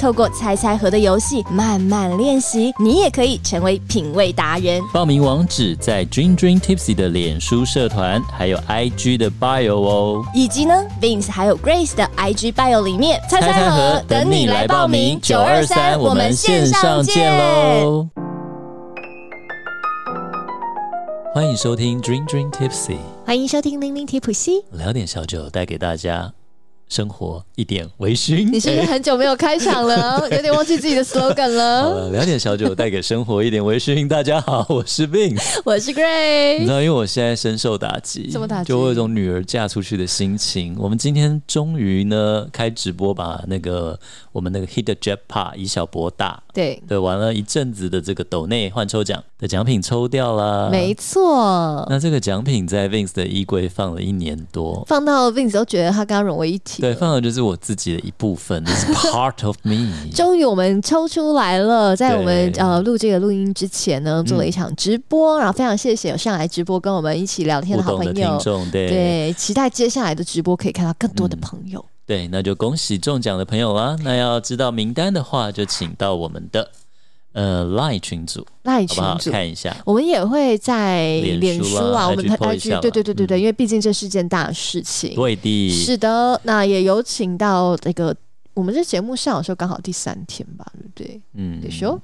透过猜猜盒的游戏慢慢练习，你也可以成为品味达人。报名网址在 Dream Dream Tipsy 的脸书社团，还有 IG 的 bio 哦，以及呢 Vince 还有 Grace 的 IG bio 里面。猜猜盒等你来报名，九二三我们线上见喽！欢迎收听 Dream Dream Tipsy，欢迎收听零零提普西，聊点小酒带给大家。生活一点微醺，你是不是很久没有开场了？欸、有点忘记自己的 slogan 了。好了，聊点小酒，带给生活一点微醺。大家好，我是 Vince，我是 Grace。你知道，因为我现在深受打击，什么打击？就我有一种女儿嫁出去的心情。我们今天终于呢开直播，把那个我们那个 Hit the Jackpot 以小博大，对对，玩了一阵子的这个斗内换抽奖的奖品抽掉了。没错。那这个奖品在 Vince 的衣柜放了一年多，放到 Vince 都觉得它跟它融为一体。对，放的就是我自己的一部分，It's part of me。终于我们抽出来了，在我们呃录这个录音之前呢，做了一场直播，嗯、然后非常谢谢有上来直播跟我们一起聊天的好朋友，听众对，对，期待接下来的直播可以看到更多的朋友。嗯、对，那就恭喜中奖的朋友啦！那要知道名单的话，就请到我们的呃 Line 群组，Line 群组看一下。我们也会在脸书啊，我们的 IG，对对对对对，嗯、因为毕竟这是件大事情。对的，是的。那也有请到那个，我们这节目上的时候刚好第三天吧，对不对？嗯，对说。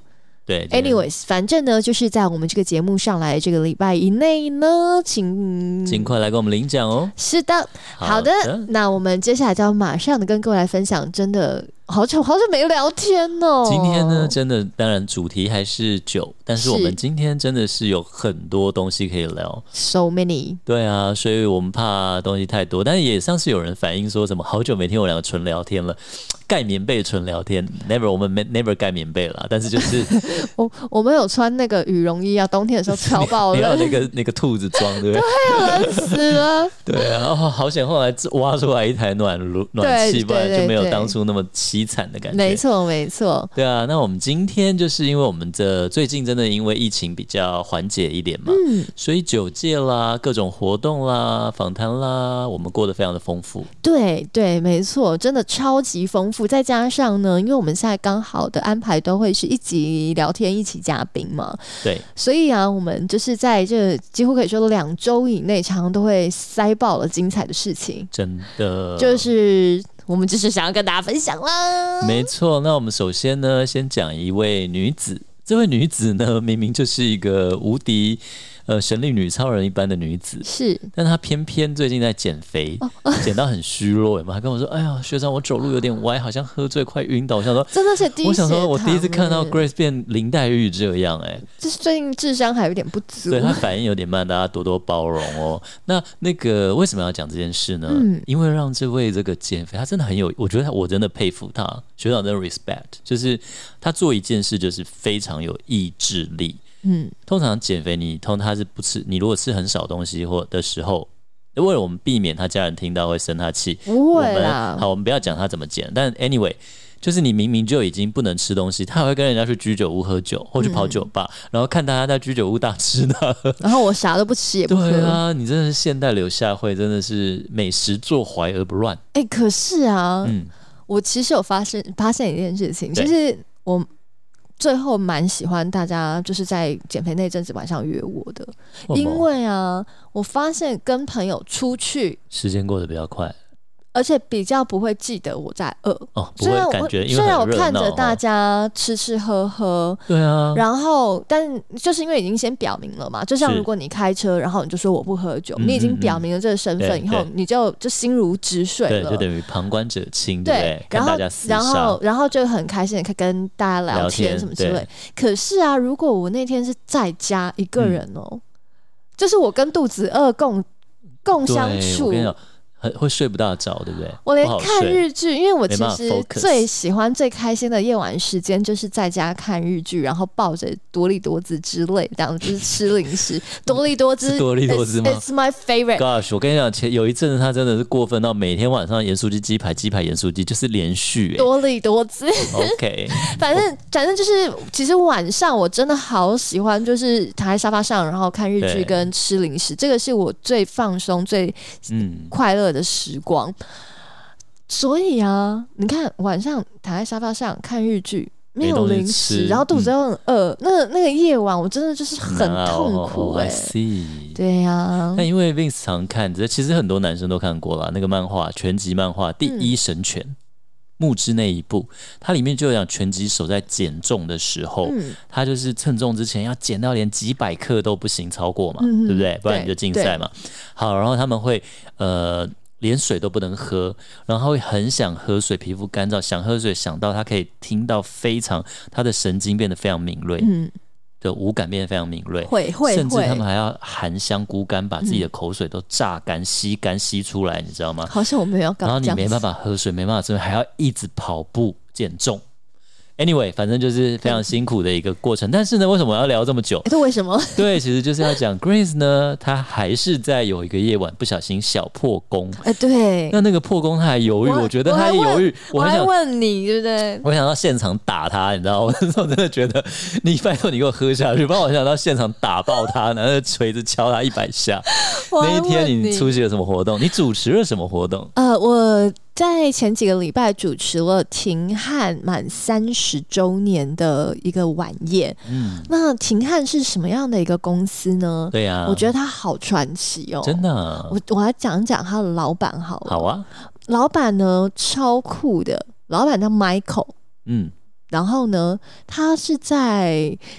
对，anyways，反正呢，就是在我们这个节目上来这个礼拜以内呢，请尽快来给我们领奖哦。是的，好的，好的，那我们接下来就要马上的跟各位来分享，真的。好久好久没聊天哦。今天呢，真的，当然主题还是酒，但是我们今天真的是有很多东西可以聊，so many。对啊，所以我们怕东西太多，但是也上次有人反映说什么好久没听我两个纯聊天了，盖棉被纯聊天，never，我们没 never 盖棉被了，但是就是 我我们有穿那个羽绒衣啊，冬天的时候超爆了，那个那个兔子装，对不对？对，冷死了。对啊，好险后来挖出来一台暖炉暖气，不然就没有当初那么凄惨的感觉，没错没错，对啊。那我们今天就是因为我们的最近真的因为疫情比较缓解一点嘛，嗯，所以酒界啦、各种活动啦、访谈啦，我们过得非常的丰富。对对，没错，真的超级丰富。再加上呢，因为我们现在刚好的安排都会是一集聊天，一起嘉宾嘛，对，所以啊，我们就是在这几乎可以说两周以内，常常都会塞爆了精彩的事情，真的就是。我们就是想要跟大家分享啦。没错，那我们首先呢，先讲一位女子。这位女子呢，明明就是一个无敌。呃，神力女超人一般的女子是，但她偏偏最近在减肥，减到很虚弱，有没有？还跟我说：“哎呀，学长，我走路有点歪，好像喝醉快晕倒。”我想说，真的是低血糖。我想说，我第一次看到 Grace 变林黛玉这样，哎，就是最近智商还有点不足，对她反应有点慢，大家多多包容哦。那那个为什么要讲这件事呢？嗯，因为让这位这个减肥，她真的很有，我觉得我真的佩服她，学长真的 respect，就是她做一件事就是非常有意志力。嗯，通常减肥你通常他是不吃，你如果吃很少东西或的时候，为了我们避免他家人听到会生他气，不会啦。好，我们不要讲他怎么减，但 anyway，就是你明明就已经不能吃东西，他还会跟人家去居酒屋喝酒或去跑酒吧，嗯、然后看大家在居酒屋大吃大喝，然后我啥都不吃也不喝。对啊，你真的是现代柳下惠，真的是美食坐怀而不乱。哎、欸，可是啊，嗯，我其实有发现发现一件事情，就是我。最后蛮喜欢大家就是在减肥那阵子晚上约我的，因为啊，我发现跟朋友出去时间过得比较快。而且比较不会记得我在饿。哦，不会感觉，虽然我看着大家吃吃喝喝，对啊，然后但就是因为已经先表明了嘛，就像如果你开车，然后你就说我不喝酒，你已经表明了这个身份以后，你就就心如止水了，就等于旁观者清，对，然后然后然后就很开心的跟大家聊天什么之类。可是啊，如果我那天是在家一个人哦，就是我跟肚子饿共共相处。很会睡不大着，对不对？我连看日剧，因为我其实最喜欢、最开心的夜晚时间就是在家看日剧，然后抱着多利多滋之类，这样就是吃零食。多利多滋，多利多滋吗？It's my favorite。Gosh，我跟你讲，前有一阵子他真的是过分到每天晚上盐酥鸡、鸡排、鸡排盐酥鸡，就是连续、欸。多利多滋。OK，反正反正就是，其实晚上我真的好喜欢，就是躺在沙发上，然后看日剧跟吃零食，这个是我最放松、最嗯快乐的时光，所以啊，你看晚上躺在沙发上看日剧，没有零食，然后肚子又很饿，嗯、那那个夜晚我真的就是很痛苦哎、欸。对呀、啊，那因为 Vince 常看，这其实很多男生都看过了，那个漫画全集漫画《第一神犬》嗯、木之那一部，它里面就有讲拳击手在减重的时候，嗯、他就是称重之前要减到连几百克都不行超过嘛，嗯、对不对？不然你就竞赛嘛。好，然后他们会呃。连水都不能喝，然后他会很想喝水，皮肤干燥，想喝水，想到他可以听到非常，他的神经变得非常敏锐，嗯，的五感变得非常敏锐，会会，甚至他们还要含香菇干，把自己的口水都榨干、吸干、吸出来，你知道吗？好像我没有，然后你没办法喝水，没办法吃，还要一直跑步减重。Anyway，反正就是非常辛苦的一个过程。但是呢，为什么要聊这么久？这为什么？对，其实就是要讲 Grace 呢，她还是在有一个夜晚不小心小破功。哎，对。那那个破功，她还犹豫，我，我觉得她还犹豫。我还想问你，对不对？我想到现场打他，你知道吗？我 那时候真的觉得，你拜托你给我喝下去，不然我想到现场打爆他，拿着锤子敲他一百下。那一天你出席了什么活动？你主持了什么活动？呃，我。在前几个礼拜主持了秦汉满三十周年的一个晚宴。嗯，那秦汉是什么样的一个公司呢？对呀、啊，我觉得他好传奇哦，真的。我我来讲讲他的老板好了。好啊，老板呢超酷的，老板叫 Michael。嗯。然后呢，他是在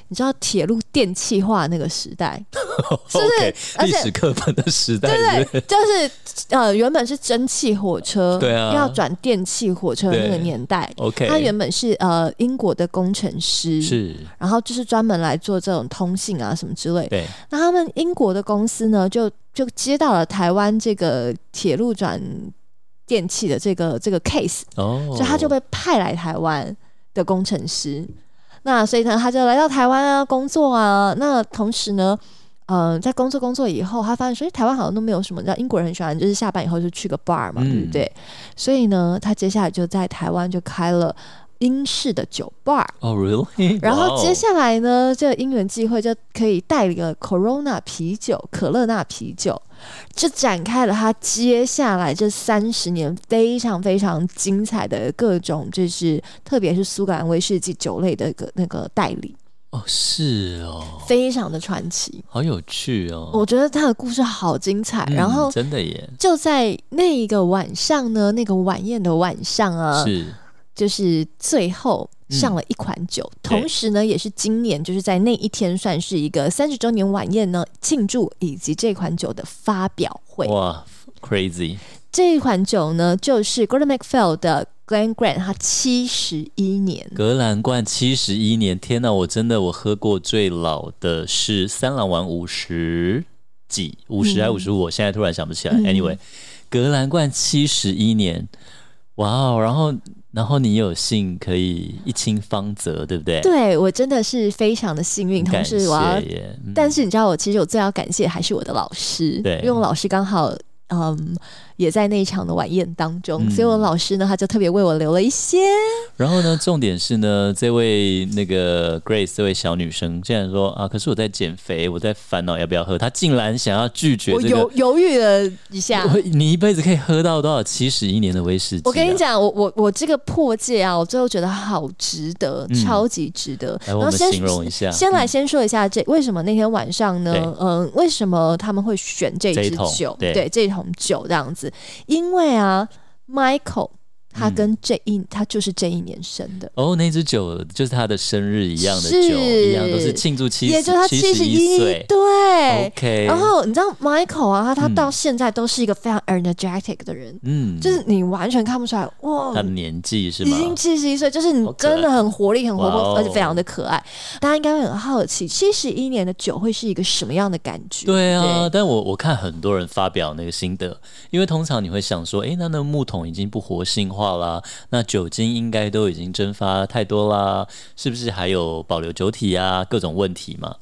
你知道铁路电气化那个时代，是不是历史课本的时代？对对，就是呃，原本是蒸汽火车，对啊，要转电气火车的那个年代。OK，他原本是呃英国的工程师，是，然后就是专门来做这种通信啊什么之类。对，那他们英国的公司呢，就就接到了台湾这个铁路转电气的这个这个 case，哦，所以他就被派来台湾。的工程师，那所以呢，他就来到台湾啊工作啊。那同时呢，嗯、呃，在工作工作以后，他发现说，台湾好像都没有什么，你知道英国人很喜欢，就是下班以后就去个 bar 嘛，嗯、对不对？所以呢，他接下来就在台湾就开了英式的酒吧。哦、oh,，really？然后接下来呢，这个因缘际会就可以带领了 Corona 啤酒、可乐那啤酒。就展开了他接下来这三十年非常非常精彩的各种，就是特别是苏格兰威士忌酒类的一个那个代理哦，是哦，非常的传奇，好有趣哦，我觉得他的故事好精彩，嗯、然后真的耶，就在那一个晚上呢，那个晚宴的晚上啊，是。就是最后。上了一款酒，嗯、同时呢，也是今年就是在那一天算是一个三十周年晚宴呢庆祝，以及这款酒的发表会。哇，crazy！这一款酒呢，就是 Gordon MacPhail 的 Glen Grant，它七十一年。格兰冠七十一年，天哪！我真的我喝过最老的是三郎丸五十几，五十还五十五，我现在突然想不起来。嗯、Anyway，格兰冠七十一年，哇哦！然后。然后你有幸可以一亲芳泽，对不对？对，我真的是非常的幸运。同时我要，嗯、但是你知道，我其实我最要感谢还是我的老师，对，因为我老师刚好，嗯。也在那一场的晚宴当中，嗯、所以我老师呢，他就特别为我留了一些。然后呢，重点是呢，这位那个 Grace 这位小女生竟然说啊，可是我在减肥，我在烦恼要不要喝，她竟然想要拒绝、这个。我犹犹豫了一下。你一辈子可以喝到多少七十一年的威士忌、啊？我跟你讲，我我我这个破戒啊，我最后觉得好值得，嗯、超级值得。然后先形容一下。先来先说一下这为什么那天晚上呢？嗯、呃，为什么他们会选这支酒？对，这桶酒这样子。因为啊，Michael 他跟这一他就是这一年生的。哦，那支酒就是他的生日一样的酒，一样都是庆祝七十，也就是他七十一岁。对，OK。然后你知道 Michael 啊，他他到现在都是一个非常 energetic 的人，嗯，就是你完全看不出来哇，他的年纪是吗？已经七十一岁，就是你真的很活力、很活泼，而且非常的可爱。大家应该会很好奇，七十一年的酒会是一个什么样的感觉？对啊，但我我看很多人发表那个心得，因为通常你会想说，哎，那那木桶已经不活性化好啦，那酒精应该都已经蒸发太多啦，是不是还有保留酒体啊？各种问题嘛。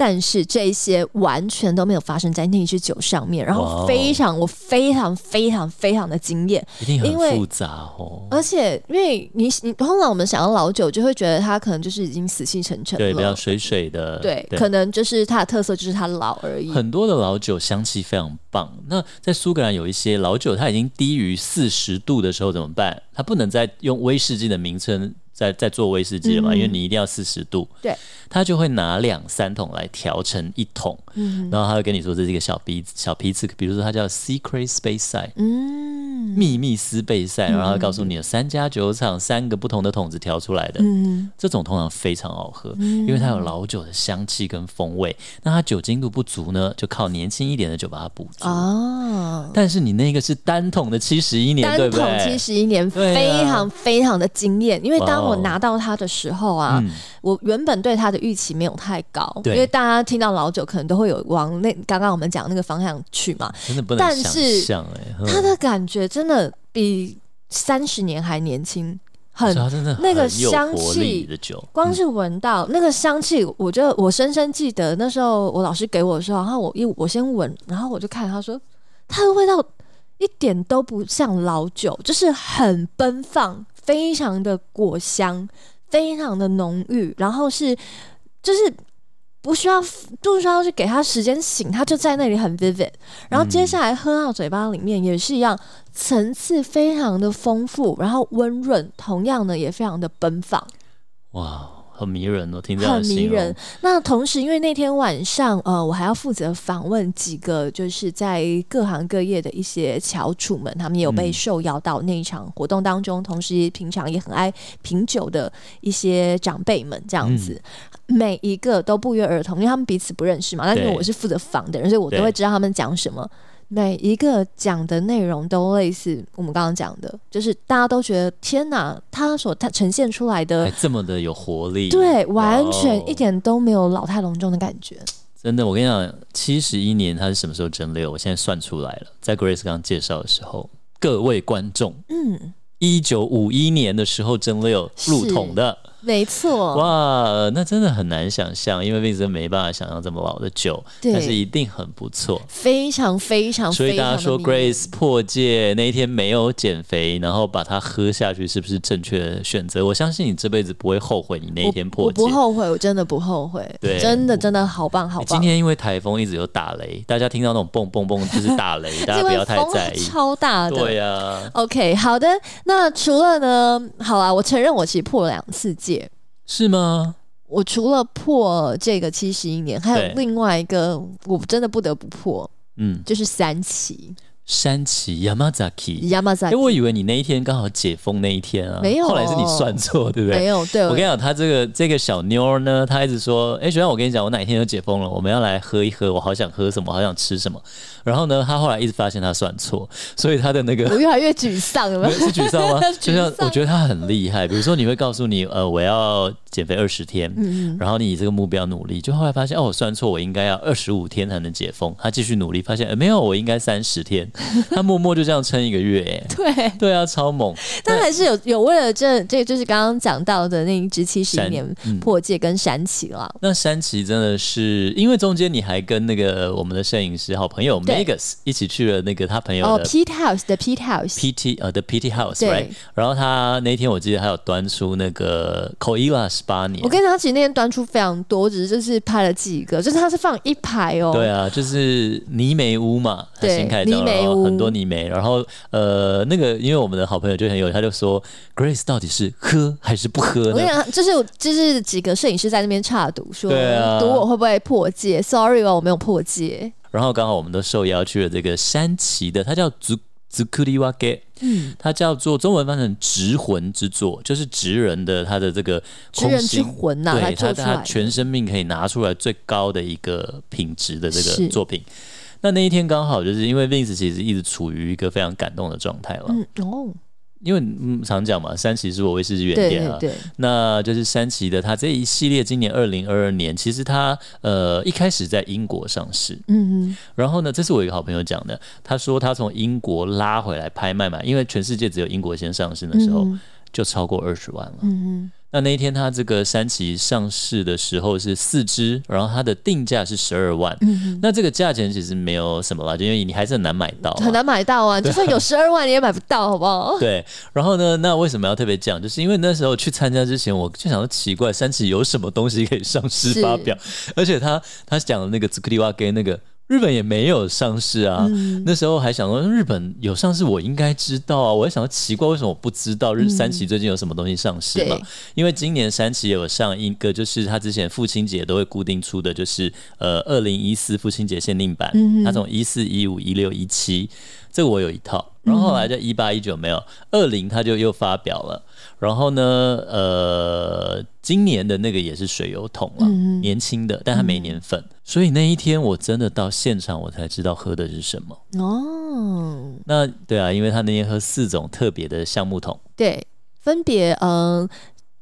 但是这些完全都没有发生在那支酒上面，然后非常.我非常非常非常的惊艳，一定很复杂哦。而且因为你你通常我们想要老酒，就会觉得它可能就是已经死气沉沉了，对，比较水水的，对，对可能就是它的特色就是它老而已。很多的老酒香气非常棒。那在苏格兰有一些老酒，它已经低于四十度的时候怎么办？它不能再用威士忌的名称。在在做威士忌了嘛？嗯、因为你一定要四十度，对，他就会拿两三桶来调成一桶，嗯，然后他会跟你说这是一个小批小批次，比如说它叫 Secret Space Side，嗯，秘密斯贝赛，然后他告诉你有三家酒厂三个不同的桶子调出来的，嗯，这种通常非常好喝，嗯、因为它有老酒的香气跟风味。那它酒精度不足呢，就靠年轻一点的酒把它补足。哦，但是你那个是单桶的七十一年，对不对？单桶七十一年，非常非常的惊艳，因为当我拿到它的时候啊，嗯、我原本对它的预期没有太高，因为大家听到老酒可能都会有往那刚刚我们讲那个方向去嘛。真的不能想象哎，它的感觉真的比三十年还年轻，很，那个香气光是闻到那个香气，我就我深深记得那时候我老师给我的时候，然后我一我先闻，然后我就看他说，它的味道一点都不像老酒，就是很奔放。非常的果香，非常的浓郁，然后是就是不需要不需要去给他时间醒，他就在那里很 vivid。然后接下来喝到嘴巴里面也是一样，层次非常的丰富，然后温润，同样呢也非常的奔放。哇！很迷人哦，听这样很迷人。那同时，因为那天晚上，呃，我还要负责访问几个，就是在各行各业的一些翘楚们，他们也有被受邀到那一场活动当中。嗯、同时，平常也很爱品酒的一些长辈们，这样子，嗯、每一个都不约而同，因为他们彼此不认识嘛。但因为我是负责访的人，所以我都会知道他们讲什么。每一个讲的内容都类似我们刚刚讲的，就是大家都觉得天哪，他所他呈现出来的这么的有活力，对，完全一点都没有老态龙钟的感觉。真的，我跟你讲，七十一年他是什么时候蒸馏？我现在算出来了，在 Grace 刚刚介绍的时候，各位观众，嗯，一九五一年的时候蒸馏入桶的。没错，哇，那真的很难想象，因为毕竟没办法想象这么老的酒，对但是一定很不错，非常非常。所以大家说 Grace 破戒那一天没有减肥，然后把它喝下去，是不是正确的选择？我相信你这辈子不会后悔你那一天破戒，我，我不后悔，我真的不后悔。对，真的真的好棒好棒。今天因为台风一直有打雷，大家听到那种蹦蹦蹦就是打雷，大家不要太在意，超大的。对呀、啊。OK，好的。那除了呢，好啊，我承认我其实破了两次戒。是吗？我除了破这个七十一年，还有另外一个，我真的不得不破，嗯，就是三期。山崎 Yamazaki，Yamazaki，哎，我以为你那一天刚好解封那一天啊，没有，后来是你算错，对不对？没有，对。我跟你讲，他这个这个小妞呢，她一直说，哎，学长，我跟你讲，我哪一天就解封了，我们要来喝一喝，我好想喝什么，好想吃什么。然后呢，他后来一直发现他算错，所以他的那个我越来越沮丧了，是沮丧吗？就像我觉得他很厉害，比如说你会告诉你，呃，我要减肥二十天，嗯，然后你以这个目标努力，就后来发现，哦，我算错，我应该要二十五天才能解封。他继续努力，发现，呃，没有，我应该三十天。他默默就这样撑一个月，哎，对对啊，超猛！但还是有有为了这这个，就是刚刚讲到的那一支七十一年破戒跟山崎了。那山崎真的是，因为中间你还跟那个我们的摄影师好朋友 Megas 一起去了那个他朋友的 Pete House 的 Pete House，PT 呃的 Pete House，right？然后他那天我记得还有端出那个 Caolín 十八年。我跟你讲，他其实那天端出非常多，只是就是拍了几个，就是他是放一排哦。对啊，就是泥煤屋嘛，对，新开的，泥煤屋很多泥煤。然后呃，那个因为我们的好朋友就很有，他就说 Grace 到底是喝还是不喝呢？我跟你讲，就是就是几个摄影师在那边插赌，说赌我会不会破戒？Sorry 哦，我没有破戒。然后刚好我们都受邀去了这个山崎的，它叫 z u k u r i 嗯，它叫做中文翻成“直魂之作”，就是直人的他的这个直人之魂呐、啊，对，他他全生命可以拿出来最高的一个品质的这个作品。那那一天刚好就是因为 Vince 其实一直处于一个非常感动的状态了。嗯哦。因为嗯，常讲嘛，三旗是我威士忌原点啊，对对对，那就是三旗的。他这一系列今年二零二二年，其实他呃一开始在英国上市，嗯嗯，然后呢，这是我一个好朋友讲的，他说他从英国拉回来拍卖嘛，因为全世界只有英国先上市的时候，嗯、就超过二十万了，嗯嗯。那那一天，它这个三旗上市的时候是四只，然后它的定价是十二万。嗯，那这个价钱其实没有什么啦，就因为你还是很难买到，很难买到啊。就算有十二万，你也买不到，好不好？对。然后呢，那为什么要特别讲？就是因为那时候去参加之前，我就想说奇怪，三旗有什么东西可以上市发表？而且他他讲的那个紫克里瓦给那个。日本也没有上市啊，嗯、那时候还想说日本有上市，我应该知道啊。我还想说奇怪，为什么我不知道日三旗最近有什么东西上市嘛？嗯、因为今年三旗有上一个，就是他之前父亲节都会固定出的，就是呃二零一四父亲节限定版，嗯、他从一四一五一六一七，这个我有一套，然后后来在一八一九没有，二零他就又发表了。然后呢，呃，今年的那个也是水油桶了，嗯、年轻的，但它没年份，嗯、所以那一天我真的到现场，我才知道喝的是什么。哦，那对啊，因为他那天喝四种特别的橡木桶，对，分别嗯、呃、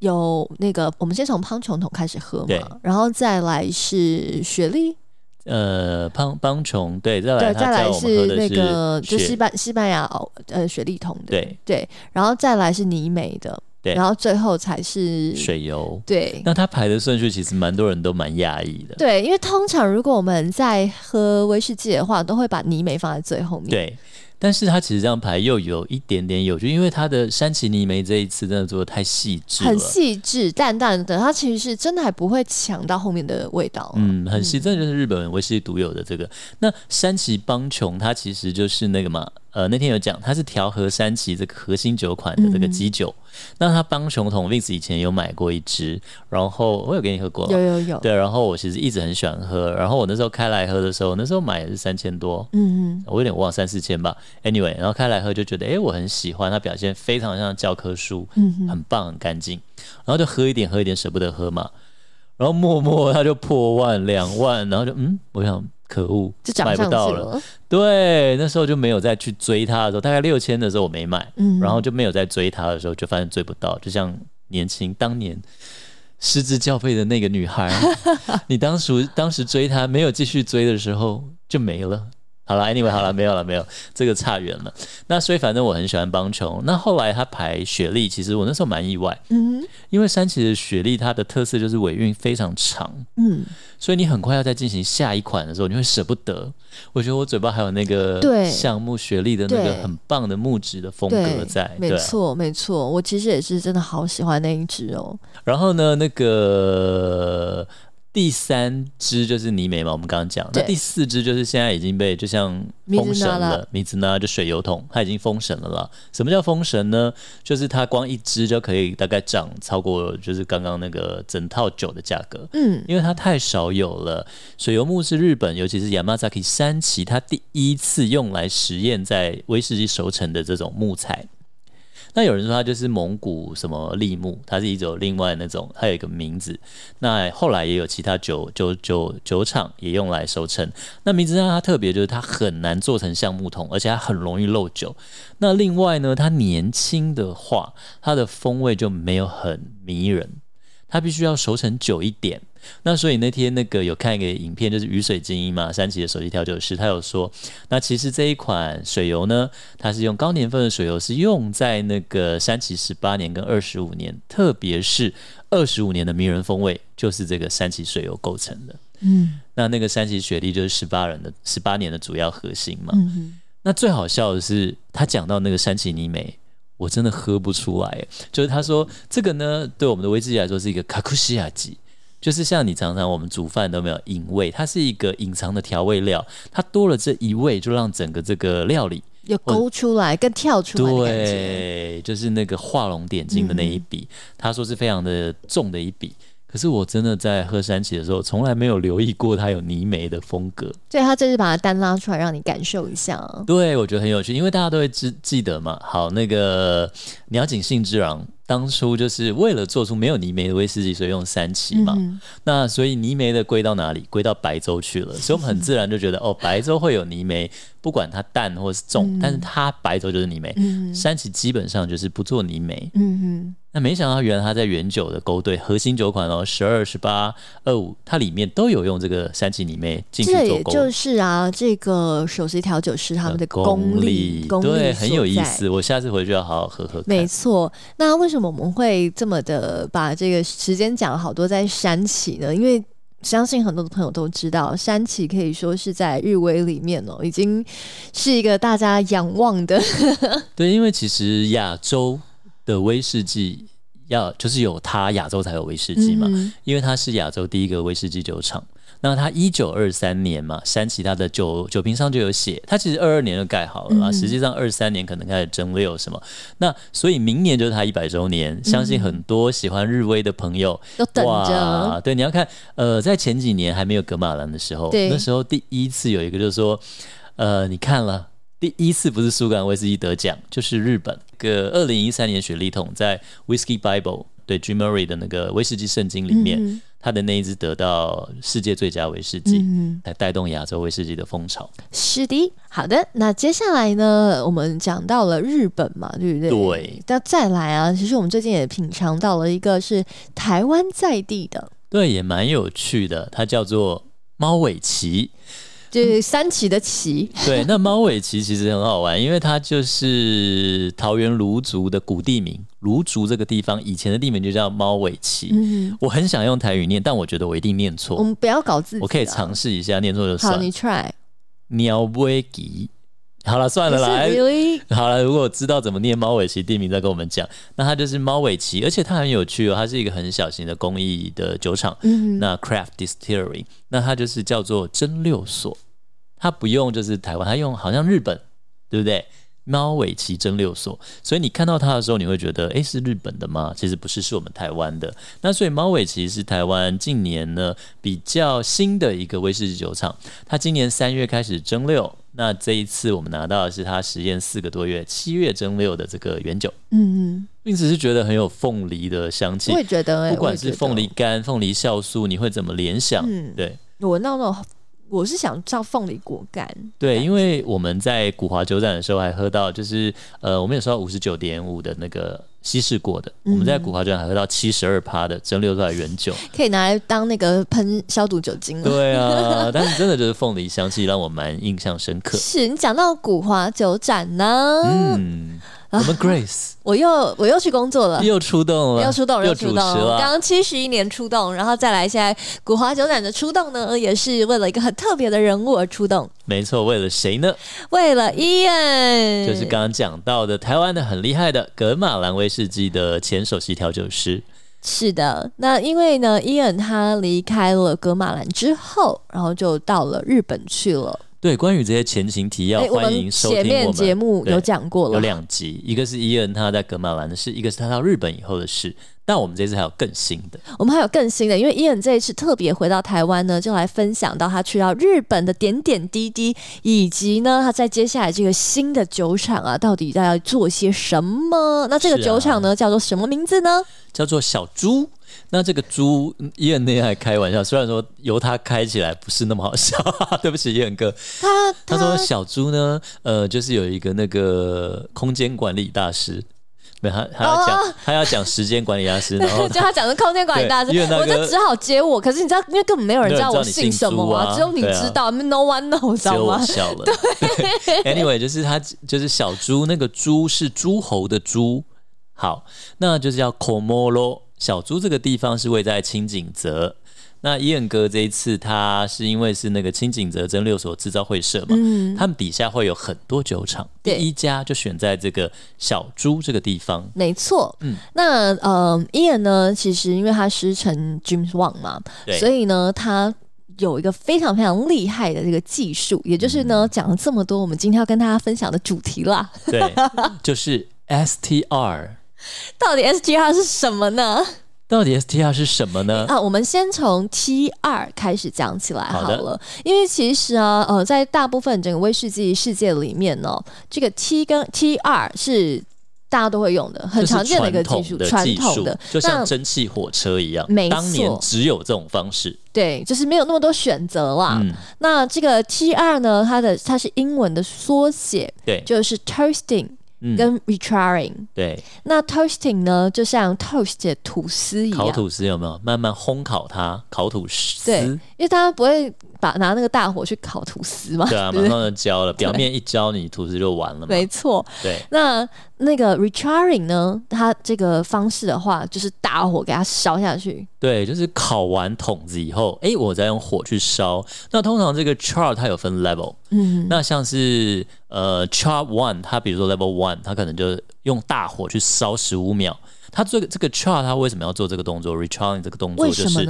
有那个，我们先从邦琼桶开始喝嘛，然后再来是雪莉。呃，邦邦琼对，再来对，再来是那个就西班西班牙呃雪莉桶的，对。对，然后再来是尼美的，对，然后最后才是水油，对。那它排的顺序其实蛮多人都蛮讶异的，对，因为通常如果我们在喝威士忌的话，都会把泥煤放在最后面，对。但是它其实这样排又有一点点有趣，因为它的山崎泥梅这一次真的做的太细致，很细致，淡淡的，它其实是真的还不会抢到后面的味道，嗯，很细，这就是日本威士忌独有的这个。那山崎邦琼它其实就是那个嘛。呃，那天有讲，它是调和山崎这个核心酒款的这个基酒。嗯、那他帮熊桶 Vince 以前有买过一支，然后我有给你喝过，有有有。对，然后我其实一直很喜欢喝，然后我那时候开来喝的时候，那时候买也是三千多，嗯嗯，我有点忘三四千吧。Anyway，然后开来喝就觉得，哎，我很喜欢，它表现非常像教科书，嗯，很棒，很干净。然后就喝一点，喝一点，舍不得喝嘛。然后默默它就破万两万，然后就嗯，我想。可恶，就买不到了。对，那时候就没有再去追他的时候，大概六千的时候我没买，嗯、然后就没有再追他的时候，就发现追不到。就像年轻当年失之交臂的那个女孩，你当时当时追她没有继续追的时候就没了。好了，Anyway，好了，没有了，没有，这个差远了。那所以反正我很喜欢邦琼。那后来他排雪莉，其实我那时候蛮意外，嗯，因为山崎的雪莉它的特色就是尾韵非常长，嗯，所以你很快要再进行下一款的时候，你会舍不得。我觉得我嘴巴还有那个对橡木雪莉的那个很棒的木质的风格在，没错没错，我其实也是真的好喜欢那一只哦。然后呢，那个。第三支就是尼美嘛，我们刚刚讲。那第四支就是现在已经被就像封神了，米兹纳就水油桶，它已经封神了啦。什么叫封神呢？就是它光一支就可以大概涨超过就是刚刚那个整套酒的价格。嗯，因为它太少有了。水油木是日本，尤其是 Yamazaki 山崎，它第一次用来实验在威士忌熟成的这种木材。那有人说它就是蒙古什么櫟木，它是一种另外那种，它有一个名字。那后来也有其他酒酒酒酒厂也用来熟成。那名字让它特别，就是它很难做成橡木桶，而且它很容易漏酒。那另外呢，它年轻的话，它的风味就没有很迷人，它必须要熟成久一点。那所以那天那个有看一个影片，就是雨水精英嘛，山崎的首席调酒师，他有说，那其实这一款水油呢，它是用高年份的水油，是用在那个山崎十八年跟二十五年，特别是二十五年的迷人风味，就是这个山崎水油构成的。嗯，那那个山崎雪莉就是十八人的十八年的主要核心嘛。嗯，那最好笑的是，他讲到那个山崎尼美，我真的喝不出来，就是他说这个呢，对我们的威士忌来说是一个卡库西亚吉。就是像你常常我们煮饭都没有隐味，它是一个隐藏的调味料，它多了这一味，就让整个这个料理有勾出来，更跳出来。对，就是那个画龙点睛的那一笔，嗯、他说是非常的重的一笔。可是我真的在喝山崎的时候，从来没有留意过它有泥煤的风格。所以他这次把它单拉出来，让你感受一下。对，我觉得很有趣，因为大家都会记记得嘛。好，那个鸟井信之郎当初就是为了做出没有泥煤的威士忌，所以用山崎嘛。嗯、那所以泥煤的归到哪里？归到白州去了。所以我们很自然就觉得，哦，白州会有泥煤，不管它淡或是重，嗯、但是它白州就是泥煤。嗯、山崎基本上就是不做泥煤。嗯哼。那没想到，原来他在原酒的勾兑核心酒款哦，十二、十八、二五，它里面都有用这个三七泥煤进去做勾。这也就是啊，这个首席调酒师他们的功力，功力对，很有意思。我下次回去要好好喝喝。没错。那为什么我们会这么的把这个时间讲好多在山崎呢？因为相信很多的朋友都知道，山崎可以说是在日威里面哦，已经是一个大家仰望的。对，因为其实亚洲。的威士忌要就是有它，亚洲才有威士忌嘛，嗯、因为它是亚洲第一个威士忌酒厂。那他一九二三年嘛，山崎他的酒酒瓶上就有写，他其实二二年就盖好了嘛，嗯、实际上二三年可能开始蒸馏什么。那所以明年就是他一百周年，嗯、相信很多喜欢日威的朋友都等着。对，你要看，呃，在前几年还没有格马兰的时候，那时候第一次有一个就是说，呃，你看了。第一次不是苏格兰威士忌得奖，就是日本个二零一三年雪莉桶在 Whisky Bible 对 Jim Murray 的那个威士忌圣经里面，嗯、他的那一支得到世界最佳威士忌，嗯、来带动亚洲威士忌的风潮。是的，好的，那接下来呢，我们讲到了日本嘛，对不对？对。那再来啊，其实我们最近也品尝到了一个是台湾在地的，对，也蛮有趣的，它叫做猫尾崎。就是山崎的崎，对，那猫尾旗其实很好玩，因为它就是桃园芦竹的古地名，芦竹这个地方以前的地名就叫猫尾旗。嗯、我很想用台语念，但我觉得我一定念错。我们不要搞自己，我可以尝试一下，念错就算。好，你 try。鸟尾崎，好了，算了，来，really? 好了，如果知道怎么念猫尾崎地名，再跟我们讲。那它就是猫尾崎，而且它很有趣哦，它是一个很小型的工艺的酒厂。嗯，那 Craft Distillery。那它就是叫做蒸馏所，它不用就是台湾，它用好像日本，对不对？猫尾崎蒸馏所，所以你看到它的时候，你会觉得，诶，是日本的吗？其实不是，是我们台湾的。那所以猫尾崎是台湾近年呢比较新的一个威士忌酒厂，它今年三月开始蒸馏，那这一次我们拿到的是它实验四个多月，七月蒸馏的这个原酒，嗯嗯，并且是觉得很有凤梨的香气，我也觉得、欸，不管是凤梨干、凤梨酵素，你会怎么联想？嗯，对，我那种。我是想叫凤梨果干，对，因为我们在古华酒展的时候还喝到，就是呃，我们有时候五十九点五的那个稀释过的，嗯、我们在古华酒展还喝到七十二趴的蒸馏出来原酒，可以拿来当那个喷消毒酒精了。对啊，但是真的就是凤梨香气让我蛮印象深刻。是你讲到古华酒展呢？嗯。我们 Grace，我又我又去工作了，又出动了，又出动，又出动了。刚刚七十一年出动，然后再来现在古华酒展的出动呢，也是为了一个很特别的人物而出动。没错，为了谁呢？为了 Ian，就是刚刚讲到的台湾的很厉害的格马兰威士忌的前首席调酒师。是的，那因为呢伊恩他离开了格马兰之后，然后就到了日本去了。对，关于这些前情提要，欢迎收听我们。前面节目有讲过了，有两集，一个是伊恩他在格马兰的事，一个是他到日本以后的事。但我们这次还有更新的，我们还有更新的，因为伊恩这一次特别回到台湾呢，就来分享到他去到日本的点点滴滴，以及呢他在接下来这个新的酒厂啊，到底在做些什么？那这个酒厂呢，啊、叫做什么名字呢？叫做小猪。那这个猪，伊恩那天还开玩笑，虽然说由他开起来不是那么好笑，对不起，伊恩哥。他他，他说小猪呢，呃，就是有一个那个空间管理大师，没他他要讲、哦、他要讲时间管理大师，然后就他讲的空间管理大师，那个、我就只好接我。可是你知道，因为根本没有人知道我姓什么啊，只有你知道、啊、，No one knows，知道吗？笑了。对，Anyway，就是他就是小猪，那个猪是诸侯的猪，好，那就是叫 Komoro。小猪这个地方是位在轻井泽，那伊恩哥这一次他是因为是那个轻井泽蒸馏所制造会社嘛，嗯、他们底下会有很多酒厂，对。第一家就选在这个小猪这个地方。没错，嗯，那呃，伊恩呢，其实因为他师承 James Wang 嘛，所以呢，他有一个非常非常厉害的这个技术，也就是呢，讲了这么多，我们今天要跟大家分享的主题啦，对，就是 STR。到底 STR 是什么呢？到底 STR 是什么呢？啊，我们先从 T 二开始讲起来好了，好因为其实啊，呃，在大部分整个威士忌世界里面呢，这个 T 跟 TR 是大家都会用的，很常见的一个技术，传统的，就像蒸汽火车一样，没错，当年只有这种方式，对，就是没有那么多选择啦。嗯、那这个 T 二呢，它的它是英文的缩写，对，就是 toasting。跟 recharring、嗯、对，那 toasting 呢，就像 toast 吐司一样，烤吐司有没有？慢慢烘烤它，烤吐司。对，因为大家不会把拿那个大火去烤吐司嘛。对啊，马上就焦了，表面一焦，你吐司就完了嘛。没错。对，那那个 recharring 呢？它这个方式的话，就是大火给它烧下去。对，就是烤完桶子以后，哎，我再用火去烧。那通常这个 char 它有分 level，嗯，那像是呃 char one，它比如说 level one，它可能就用大火去烧十五秒。它这个这个 char 它为什么要做这个动作？recharring 这个动作就是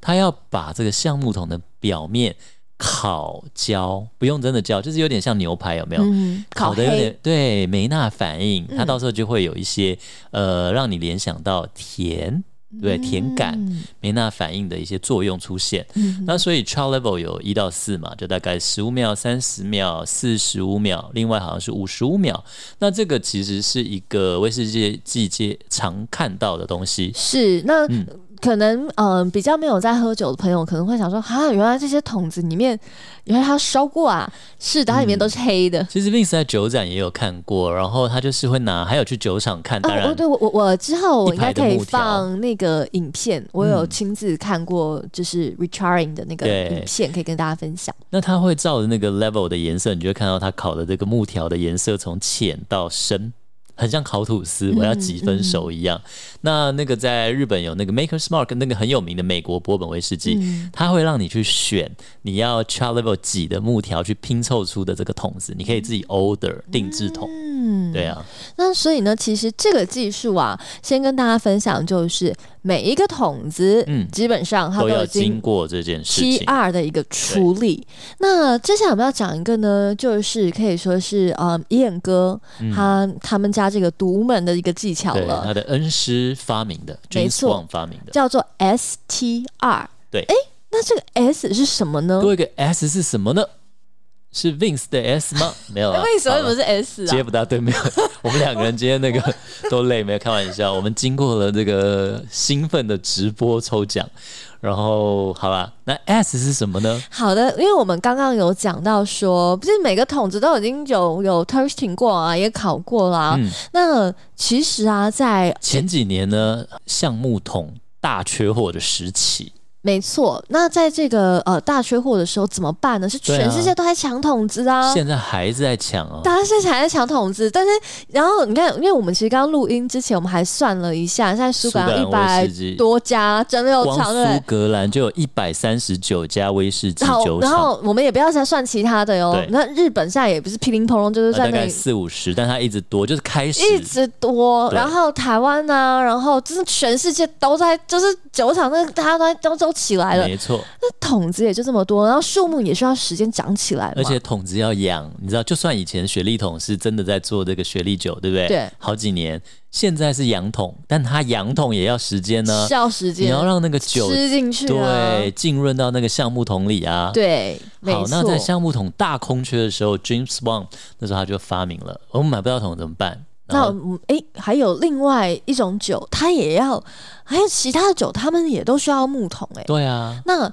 它要把这个橡木桶的表面烤焦，不用真的焦，就是有点像牛排，有没有？嗯、烤的有点对梅纳反应，它到时候就会有一些、嗯、呃，让你联想到甜。对，甜感、梅纳反应的一些作用出现。嗯、那所以 trial level 有一到四嘛，就大概十五秒、三十秒、四十五秒，另外好像是五十五秒。那这个其实是一个威士忌季节常看到的东西。是那。嗯可能嗯、呃，比较没有在喝酒的朋友可能会想说，哈，原来这些桶子里面，原来它烧过啊，是的，它里面都是黑的。嗯、其实 Vince 在酒展也有看过，然后他就是会拿，还有去酒厂看。当然，哦、对我我我之后我应该可以放那个影片，我有亲自看过，就是 recharring 的那个影片，可以跟大家分享。那他会照着那个 level 的颜色，你就会看到他烤的这个木条的颜色从浅到深。很像烤吐司，我要几分熟一样。嗯嗯、那那个在日本有那个 Maker's Mark，那个很有名的美国波本威士忌，嗯、它会让你去选你要 char level 几的木条去拼凑出的这个桶子，你可以自己 order 定制桶。嗯，对啊。那所以呢，其实这个技术啊，先跟大家分享就是。每一个桶子，嗯，基本上它都，都要经过这件事情 TR 的一个处理。那接下来我们要讲一个呢，就是可以说是呃，燕哥他、嗯、他们家这个独门的一个技巧了，他的恩师发明的，没错，发明的，叫做 STR。对，哎，那这个 S 是什么呢？多一个 S 是什么呢？是 Vince 的 S 吗？没有啊。为什么不是 S 啊？接不大对，没有。我们两个人今天那个 都累，没有开玩笑。我们经过了这个兴奋的直播抽奖，然后好吧，那 S 是什么呢？好的，因为我们刚刚有讲到说，不是每个桶子都已经有有 toasting 过啊，也考过啦。嗯、那其实啊，在前几年呢，橡木桶大缺货的时期。没错，那在这个呃大缺货的时候怎么办呢？是全世界都在抢桶子啊！啊现在还是在抢啊！大家现在还在抢桶子，但是然后你看，因为我们其实刚刚录音之前，我们还算了一下，现在苏格兰一百多家蒸馏厂，苏格兰就有一百三十九家威士忌酒厂。然后我们也不要再算其他的哟。那日本现在也不是噼里啪啦，就是在那、呃、大概四五十，但它一直多，就是开始一直多。然后台湾呢、啊，然后就是全世界都在，就是酒厂那大家都在都都起来了，没错。那桶子也就这么多，然后树木也需要时间长起来，而且桶子要养，你知道，就算以前雪莉桶是真的在做这个雪莉酒，对不对？对，好几年，现在是养桶，但它养桶也要时间呢，需要时间，你要让那个酒吃进去，对，浸润到那个橡木桶里啊，对，好，那在橡木桶大空缺的时候，James Swan 那时候他就发明了，我们买不到桶怎么办？那哎、欸，还有另外一种酒，它也要，还有其他的酒，他们也都需要木桶哎、欸。对啊，那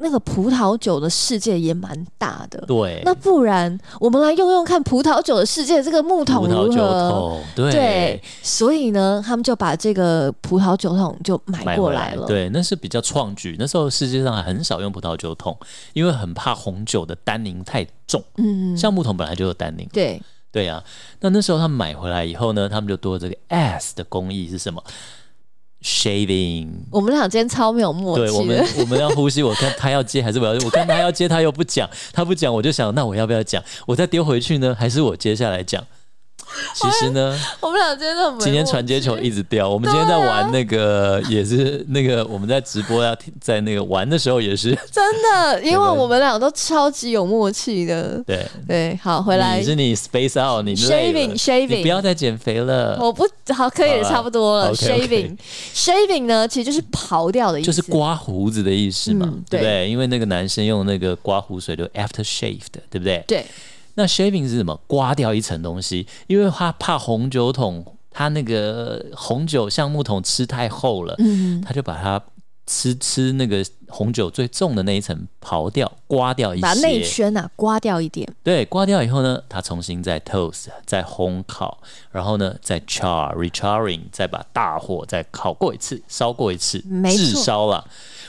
那个葡萄酒的世界也蛮大的。对，那不然我们来用用看葡萄酒的世界这个木桶如何？葡萄酒桶，对，对。所以呢，他们就把这个葡萄酒桶就买过来了。来对，那是比较创举。那时候世界上还很少用葡萄酒桶，因为很怕红酒的单宁太重。嗯，橡木桶本来就有单宁。对。对呀、啊，那那时候他们买回来以后呢，他们就多了这个 S 的工艺是什么？Shaving。我们俩今天超没有默契。对，我们 我们要呼吸。我看他要接还是我要？我看他要接，他又不讲，他不讲，我就想，那我要不要讲？我再丢回去呢，还是我接下来讲？其实呢，我们俩今天都今天传接球一直掉。我们今天在玩那个，也是那个我们在直播要在那个玩的时候也是 真的，因为我们俩都超级有默契的。对对，好，回来。你是你 space out，你 shaving shaving，你不要再减肥了。我不好，可以差不多了。shaving shaving 呢，其实就是刨掉的意思，就是刮胡子的意思嘛，对不对？因为那个男生用那个刮胡水就 after shaved，，对不对？对。那 shaving 是什么？刮掉一层东西，因为他怕红酒桶，他那个红酒橡木桶吃太厚了，嗯，他就把它吃吃那个红酒最重的那一层刨掉，刮掉一些，把内圈呐刮掉一点。对，刮掉以后呢，他重新再 toast，再烘烤，然后呢再 char recharring，再把大火再烤过一次，烧过一次，炙烧了。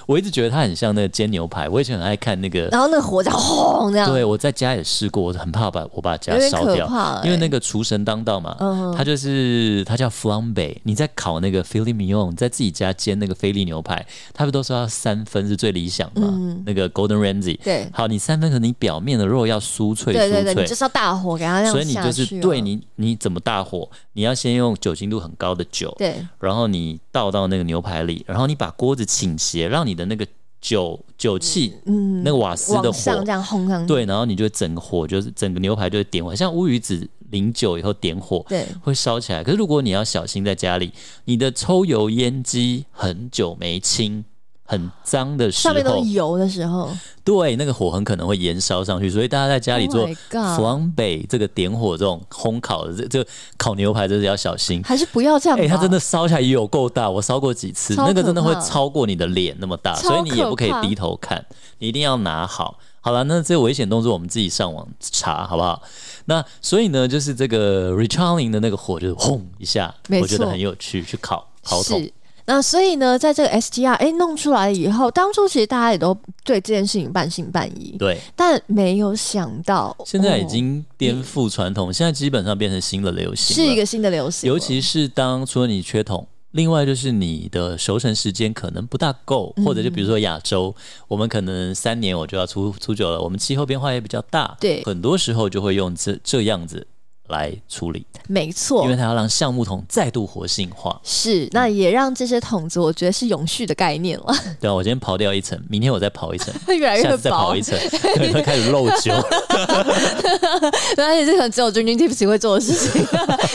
我一直觉得它很像那个煎牛排，我以前很爱看那个，然后那个火这样轰这样。对，我在家也试过，我很怕把我把家烧掉，欸、因为那个厨神当道嘛，嗯、他就是他叫 flambe。你在烤那个 filet mignon，在自己家煎那个菲力牛排，他们都说要三分是最理想嘛，嗯、那个 Golden Ramsay。对，好，你三分可能你表面的肉要酥脆酥脆，对对对，你就是要大火给它这样。所以你就是对你你怎么大火？你要先用酒精度很高的酒，对，然后你倒到那个牛排里，然后你把锅子倾斜，让你的那个酒酒气，嗯，那个瓦斯的火这样烘上去，对，然后你就整个火就是整个牛排就会点火，像乌鱼子淋酒以后点火，对，会烧起来。可是如果你要小心在家里，你的抽油烟机很久没清。很脏的时候，上面都是油的时候，对，那个火很可能会延烧上去，所以大家在家里做 flambe 这个点火这种烘烤的这这烤牛排，真是要小心，还是不要这样？哎、欸，它真的烧起来也有够大，我烧过几次，那个真的会超过你的脸那么大，所以你也不可以低头看，你一定要拿好。好了，那这个危险动作我们自己上网查好不好？那所以呢，就是这个 recharring 的那个火就是轰一下，我觉得很有趣，去烤烤桶。那所以呢，在这个 SGR 哎弄出来以后，当初其实大家也都对这件事情半信半疑，对，但没有想到现在已经颠覆传统，哦、现在基本上变成新的流行，是一个新的流行。尤其是当除了你缺桶，另外就是你的熟成时间可能不大够，或者就比如说亚洲，嗯、我们可能三年我就要出出酒了，我们气候变化也比较大，对，很多时候就会用这这样子。来处理，没错，因为它要让橡木桶再度活性化。是，那也让这些桶子，我觉得是永续的概念了。对啊，我今天刨掉一层，明天我再刨一层，越来越薄，下次再刨一层，对，会开始漏酒。而且这可能只有君君 Tipsy 会做的事情，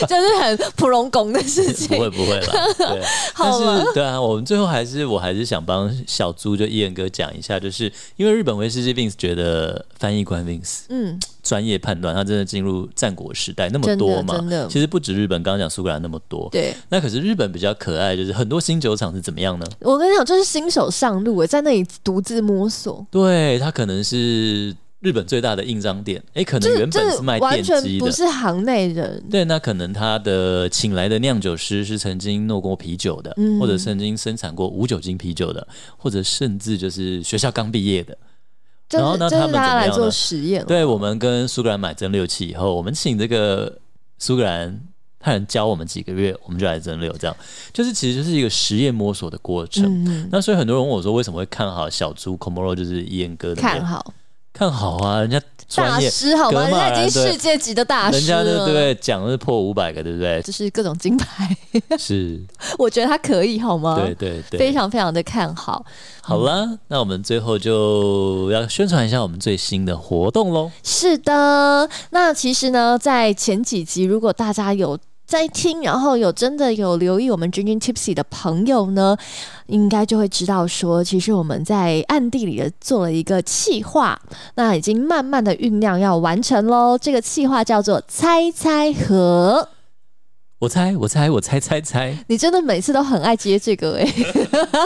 就是很普龙工的事情。不会不会了，对。好是，对啊，我们最后还是，我还是想帮小猪就伊恩哥讲一下，就是因为日本威士忌 Vince 觉得翻译官 Vince，嗯。专业判断，他真的进入战国时代那么多嘛？其实不止日本，刚刚讲苏格兰那么多。对，那可是日本比较可爱，就是很多新酒厂是怎么样呢？我跟你讲，就是新手上路，哎，在那里独自摸索。对，他可能是日本最大的印章店，哎，可能原本是卖电机的，不是行内人。对，那可能他的请来的酿酒师是曾经弄过啤酒的，嗯、或者曾经生产过无酒精啤酒的，或者甚至就是学校刚毕业的。就是、然后呢，他们怎么样来做实验？对，我们跟苏格兰买蒸馏器以后，我们请这个苏格兰派人教我们几个月，我们就来蒸馏。这样就是其实就是一个实验摸索的过程。那所以很多人问我说，为什么会看好小猪 Komoro 就是伊恩哥的看好？看好啊，人家大师好吗？人家已经世界级的大师，人家对不对？奖是破五百个，对不对？就是各种金牌，是。我觉得他可以好吗？对对对，非常非常的看好。好了，嗯、那我们最后就要宣传一下我们最新的活动喽。是的，那其实呢，在前几集，如果大家有。在听，然后有真的有留意我们 Drinking Tipsy 的朋友呢，应该就会知道说，其实我们在暗地里的做了一个企划，那已经慢慢的酝酿要完成喽。这个企划叫做猜猜盒。我猜，我猜，我猜猜猜，你真的每次都很爱接这个哎。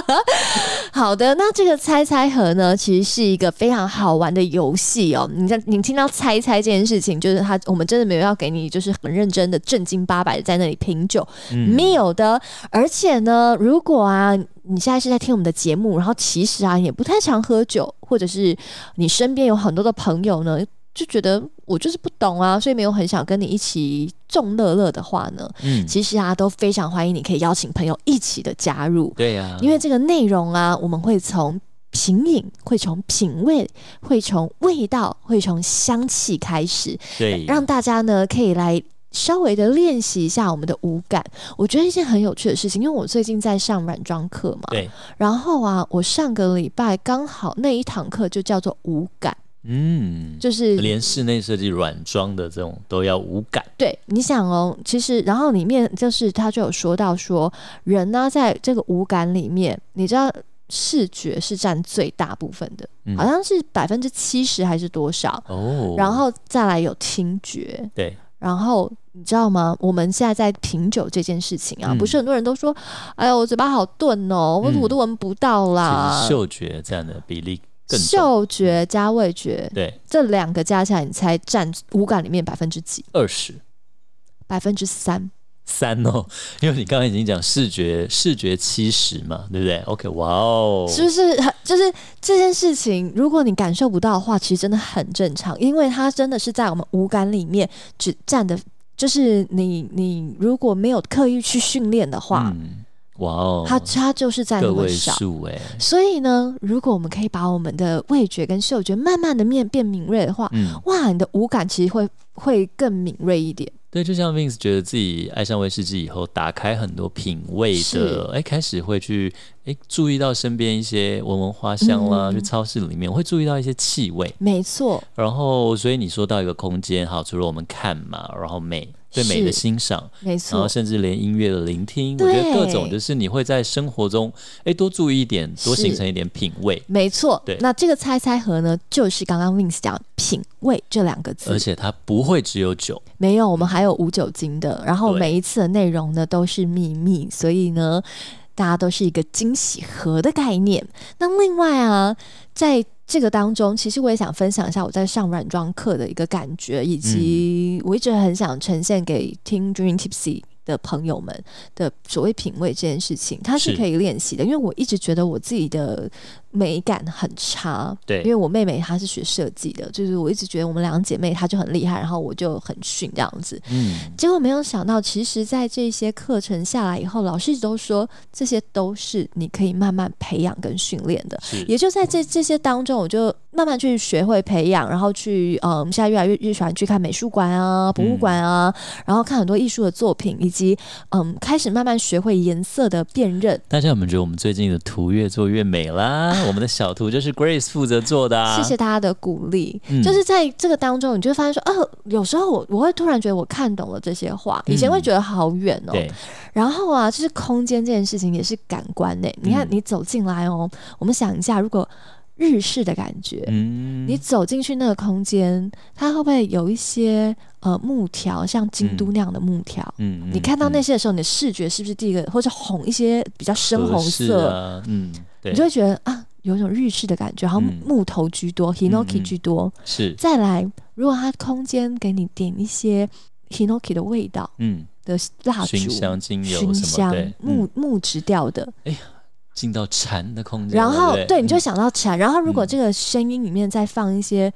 好的，那这个猜猜盒呢，其实是一个非常好玩的游戏哦。你在你听到猜猜这件事情，就是他，我们真的没有要给你，就是很认真的、正经八百的在那里品酒，嗯、没有的。而且呢，如果啊，你现在是在听我们的节目，然后其实啊，也不太常喝酒，或者是你身边有很多的朋友呢。就觉得我就是不懂啊，所以没有很想跟你一起众乐乐的话呢，嗯，其实啊都非常欢迎你可以邀请朋友一起的加入，对呀，因为这个内容啊，我们会从品饮，会从品味，会从味道，会从香气开始，对，让大家呢可以来稍微的练习一下我们的五感。我觉得一件很有趣的事情，因为我最近在上软装课嘛，对。然后啊，我上个礼拜刚好那一堂课就叫做五感。嗯，就是连室内设计软装的这种都要无感。对，你想哦，其实然后里面就是他就有说到说，人呢在这个无感里面，你知道视觉是占最大部分的，嗯、好像是百分之七十还是多少哦，然后再来有听觉，对，然后你知道吗？我们现在在品酒这件事情啊，嗯、不是很多人都说，哎呦，我嘴巴好钝哦，我、嗯、我都闻不到啦，嗅觉这样的比例。嗅觉加味觉，对，这两个加起来，你猜占五感里面百分之几？二十，百分之三，三哦。因为你刚刚已经讲视觉，视觉七十嘛，对不对？OK，哇哦，是不是？就是这件事情，如果你感受不到的话，其实真的很正常，因为它真的是在我们五感里面只占的，就是你你如果没有刻意去训练的话。嗯哇哦，它它就是在那么少，所以呢，如果我们可以把我们的味觉跟嗅觉慢慢的变变敏锐的话，嗯，哇，你的五感其实会会更敏锐一点。对，就像 Vince 觉得自己爱上威士忌以后，打开很多品味的，哎，开始会去哎注意到身边一些闻闻花香啦，嗯、去超市里面会注意到一些气味，没错。然后，所以你说到一个空间，好，除了我们看嘛，然后美。对美的欣赏，没错，然后甚至连音乐的聆听，我觉得各种就是你会在生活中，哎，多注意一点，多形成一点品味，没错。对，那这个猜猜盒呢，就是刚刚 Vince 讲品味这两个字，而且它不会只有酒，没有，我们还有无酒精的，然后每一次的内容呢都是秘密，所以呢，大家都是一个惊喜盒的概念。那另外啊，在这个当中，其实我也想分享一下我在上软装课的一个感觉，以及我一直很想呈现给听 Drinking Tipsy 的朋友们的所谓品味这件事情，它是可以练习的。因为我一直觉得我自己的美感很差，对，因为我妹妹她是学设计的，就是我一直觉得我们两姐妹她就很厉害，然后我就很逊这样子。嗯，结果没有想到，其实，在这些课程下来以后，老师都说这些都是你可以慢慢培养跟训练的。是，也就在这这些当中，我就慢慢去学会培养，然后去嗯，现在越来越越喜欢去看美术馆啊、博物馆啊，嗯、然后看很多艺术的作品，以及嗯，开始慢慢学会颜色的辨认。大家有没有觉得我们最近的图越做越美啦？我们的小图就是 Grace 负责做的，啊，谢谢大家的鼓励。嗯、就是在这个当中，你就会发现说，哦、呃，有时候我我会突然觉得我看懂了这些话，以前会觉得好远哦。对。然后啊，就是空间这件事情也是感官呢。你看，你走进来哦，嗯、我们想一下，如果日式的感觉，嗯，你走进去那个空间，它会不会有一些呃木条，像京都那样的木条？嗯，嗯，你看到那些的时候，你的视觉是不是第一个，或者红一些比较深红色？啊、嗯，对，你就会觉得啊。有一种日式的感觉，然后木头居多，Hinoki 居多。是，再来，如果它空间给你点一些 Hinoki 的味道，嗯，的蜡烛、熏香、精油熏香、木、嗯、木质调的，哎呀，进到禅的空间，然后对，你就想到禅。然后，如果这个声音里面再放一些。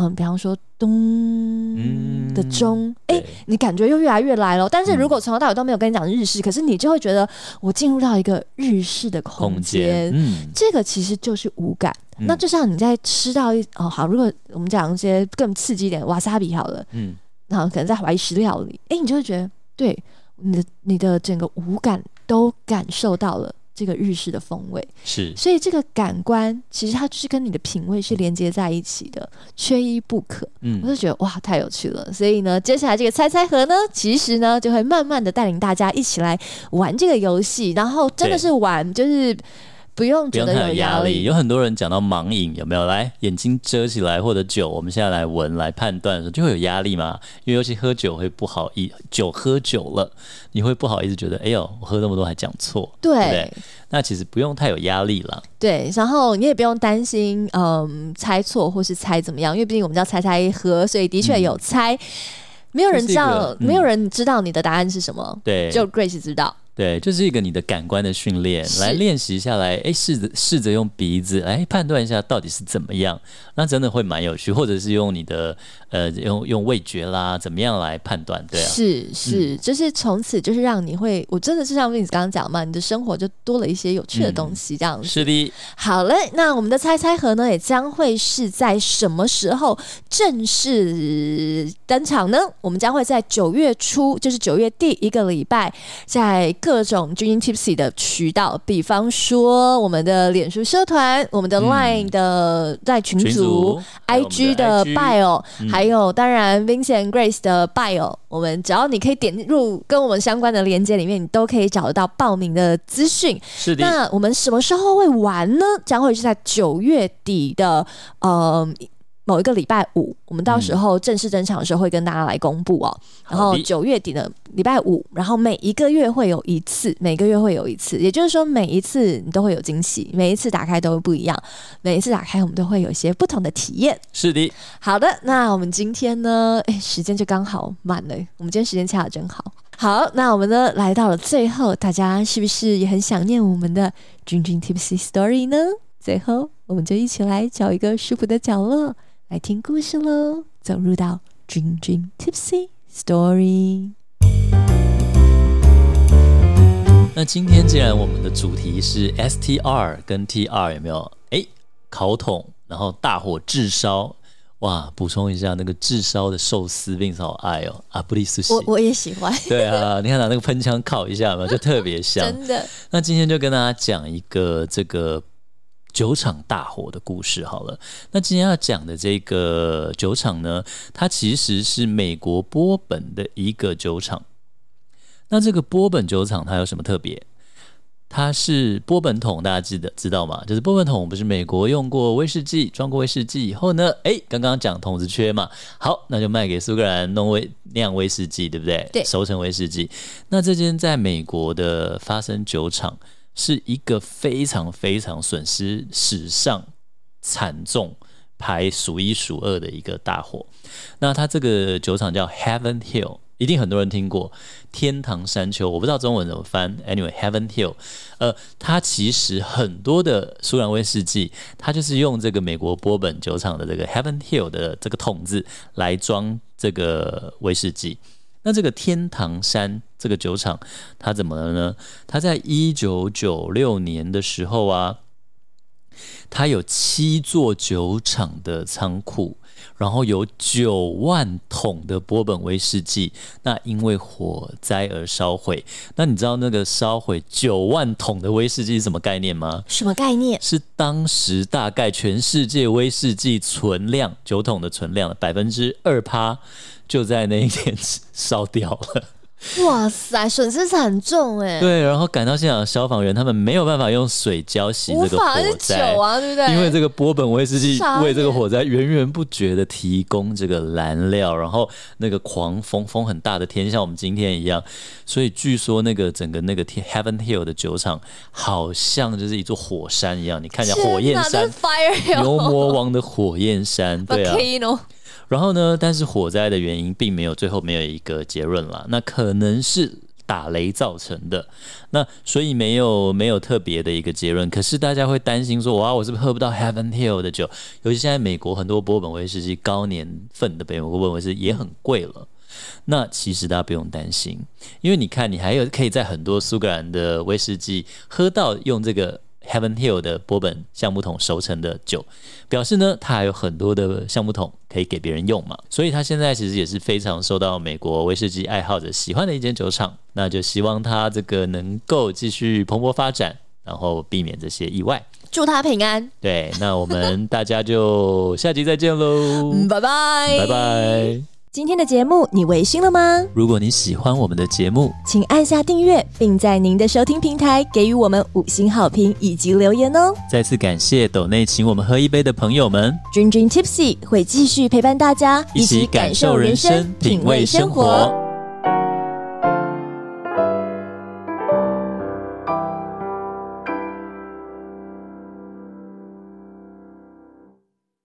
嗯，比方说咚的钟，哎、嗯欸，你感觉又越来越来了。但是如果从头到尾都没有跟你讲日式，嗯、可是你就会觉得我进入到一个日式的空间。嗯，这个其实就是五感。嗯、那就像你在吃到一哦好，如果我们讲一些更刺激一点瓦萨比好了，嗯，然后可能在怀石料理，哎、欸，你就会觉得对你的你的整个五感都感受到了。这个日式的风味是，所以这个感官其实它就是跟你的品味是连接在一起的，缺一不可。嗯，我就觉得哇，太有趣了。所以呢，接下来这个猜猜盒呢，其实呢就会慢慢的带领大家一起来玩这个游戏，然后真的是玩，就是。不用觉得有压力，有很多人讲到盲饮，有没有？来，眼睛遮起来或者酒，我们现在来闻来判断的时候，就会有压力嘛？因为尤其喝酒会不好意，酒喝久了你会不好意思，觉得哎呦，我喝那么多还讲错，对，不对？那其实不用太有压力了。对，然后你也不用担心，嗯，猜错或是猜怎么样，因为毕竟我们叫猜猜喝，所以的确有猜，嗯、没有人知道，嗯、没有人知道你的答案是什么，对，就 Grace 知道。对，就是一个你的感官的训练，来练习下来，哎，试着试着用鼻子来判断一下到底是怎么样，那真的会蛮有趣，或者是用你的呃用用味觉啦，怎么样来判断？对啊，是是，嗯、就是从此就是让你会，我真的是像 Vince 刚刚讲嘛，你的生活就多了一些有趣的东西，这样子、嗯。是的。好嘞，那我们的猜猜盒呢，也将会是在什么时候正式登场呢？我们将会在九月初，就是九月第一个礼拜，在。各种 Drinking Tipsy 的渠道，比方说我们的脸书社团、我们的 Line 的在群组、嗯、群组 IG 的 Bio，还有当然 Vincent Grace 的 Bio，我们只要你可以点入跟我们相关的链接里面，你都可以找得到报名的资讯。是的。那我们什么时候会玩呢？将会是在九月底的，呃。某一个礼拜五，我们到时候正式登场的时候会跟大家来公布哦。嗯、然后九月底的礼拜五，然后每一个月会有一次，每个月会有一次，也就是说每一次你都会有惊喜，每一次打开都会不一样，每一次打开我们都会有一些不同的体验。是的，好的，那我们今天呢？哎，时间就刚好满了，我们今天时间掐得真好。好，那我们呢来到了最后，大家是不是也很想念我们的 Drinking Tipsy Story 呢？最后，我们就一起来找一个舒服的角落。来听故事喽！走入到 Dream Dream Tipsy Story。那今天既然我们的主题是 STR 跟 TR 有没有？哎，烤桶，然后大火炙烧，哇！补充一下，那个炙烧的寿司并好爱哦，阿布利斯西，我我也喜欢。对啊，你看拿那个喷枪烤一下嘛，就特别香。真的。那今天就跟大家讲一个这个。酒厂大火的故事好了，那今天要讲的这个酒厂呢，它其实是美国波本的一个酒厂。那这个波本酒厂它有什么特别？它是波本桶，大家记得知道吗？就是波本桶不是美国用过威士忌，装过威士忌以后呢，诶，刚刚讲桶子缺嘛，好，那就卖给苏格兰弄威酿威士忌，对不对？对，熟成威士忌。那这间在美国的发生酒厂。是一个非常非常损失史上惨重，排数一数二的一个大火。那它这个酒厂叫 Heaven Hill，一定很多人听过天堂山丘。我不知道中文怎么翻。Anyway，Heaven Hill，呃，它其实很多的苏格兰威士忌，它就是用这个美国波本酒厂的这个 Heaven Hill 的这个桶子来装这个威士忌。那这个天堂山这个酒厂，它怎么了呢？它在一九九六年的时候啊，它有七座酒厂的仓库。然后有九万桶的波本威士忌，那因为火灾而烧毁。那你知道那个烧毁九万桶的威士忌是什么概念吗？什么概念？是当时大概全世界威士忌存量酒桶的存量的百分之二趴，就在那一天烧掉了。哇塞，损失惨重哎！对，然后赶到现场的消防员，他们没有办法用水浇熄这个火灾啊，对不对？因为这个波本威士忌为这个火灾源源不绝的提供这个燃料，然后那个狂风，风很大的天，像我们今天一样，所以据说那个整个那个 Heaven Hill 的酒厂好像就是一座火山一样，你看一下火焰山，牛魔王的火焰山，对啊。然后呢，但是火灾的原因并没有最后没有一个结论了，那可能是打雷造成的，那所以没有没有特别的一个结论。可是大家会担心说，哇，我是不是喝不到 Heaven Hill 的酒？尤其现在美国很多波本威士忌高年份的美国波本威士忌也很贵了。那其实大家不用担心，因为你看，你还有可以在很多苏格兰的威士忌喝到用这个。Heaven Hill 的波本橡木桶熟成的酒，表示呢，它还有很多的橡木桶可以给别人用嘛，所以它现在其实也是非常受到美国威士忌爱好者喜欢的一间酒厂。那就希望它这个能够继续蓬勃发展，然后避免这些意外。祝他平安。对，那我们大家就下集再见喽，拜拜，拜拜。今天的节目你微醺了吗？如果你喜欢我们的节目，请按下订阅，并在您的收听平台给予我们五星好评以及留言哦。再次感谢斗内请我们喝一杯的朋友们。Drinking Tipsy 会继续陪伴大家，一起感受人生，品味生活。